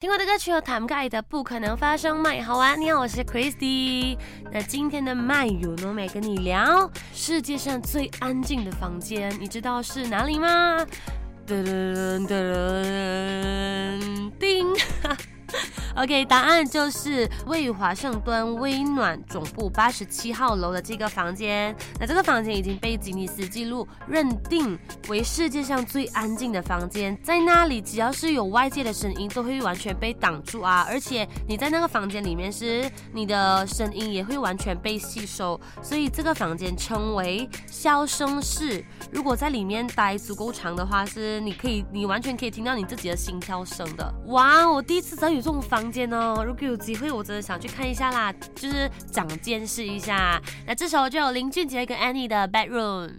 听过的歌曲有谭盖的《不可能发生》麦，好玩。你好，我是 Christy。那今天的麦有诺美跟你聊世界上最安静的房间，你知道是哪里吗？噔噔噔噔。OK，答案就是位于华盛顿微暖总部八十七号楼的这个房间。那这个房间已经被吉尼斯纪录认定为世界上最安静的房间。在那里，只要是有外界的声音，都会完全被挡住啊！而且你在那个房间里面时，你的声音也会完全被吸收。所以这个房间称为消声室。如果在里面待足够长的话，是你可以，你完全可以听到你自己的心跳声的。哇，我第一次知道有这种房。见哦，如果有机会，我真的想去看一下啦，就是长见识一下。那这时候就有林俊杰跟 Annie 的 Bedroom。